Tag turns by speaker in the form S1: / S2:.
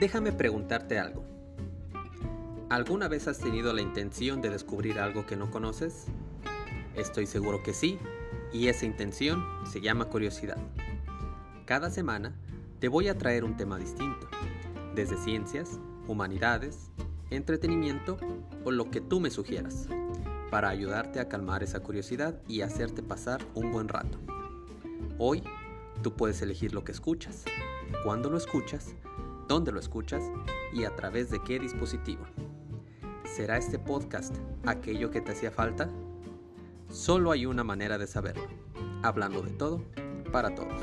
S1: Déjame preguntarte algo. ¿Alguna vez has tenido la intención de descubrir algo que no conoces? Estoy seguro que sí, y esa intención se llama curiosidad. Cada semana te voy a traer un tema distinto, desde ciencias, humanidades, entretenimiento o lo que tú me sugieras, para ayudarte a calmar esa curiosidad y hacerte pasar un buen rato. Hoy, tú puedes elegir lo que escuchas, cuándo lo escuchas, dónde lo escuchas y a través de qué dispositivo. ¿Será este podcast aquello que te hacía falta? Solo hay una manera de saberlo, hablando de todo para todos.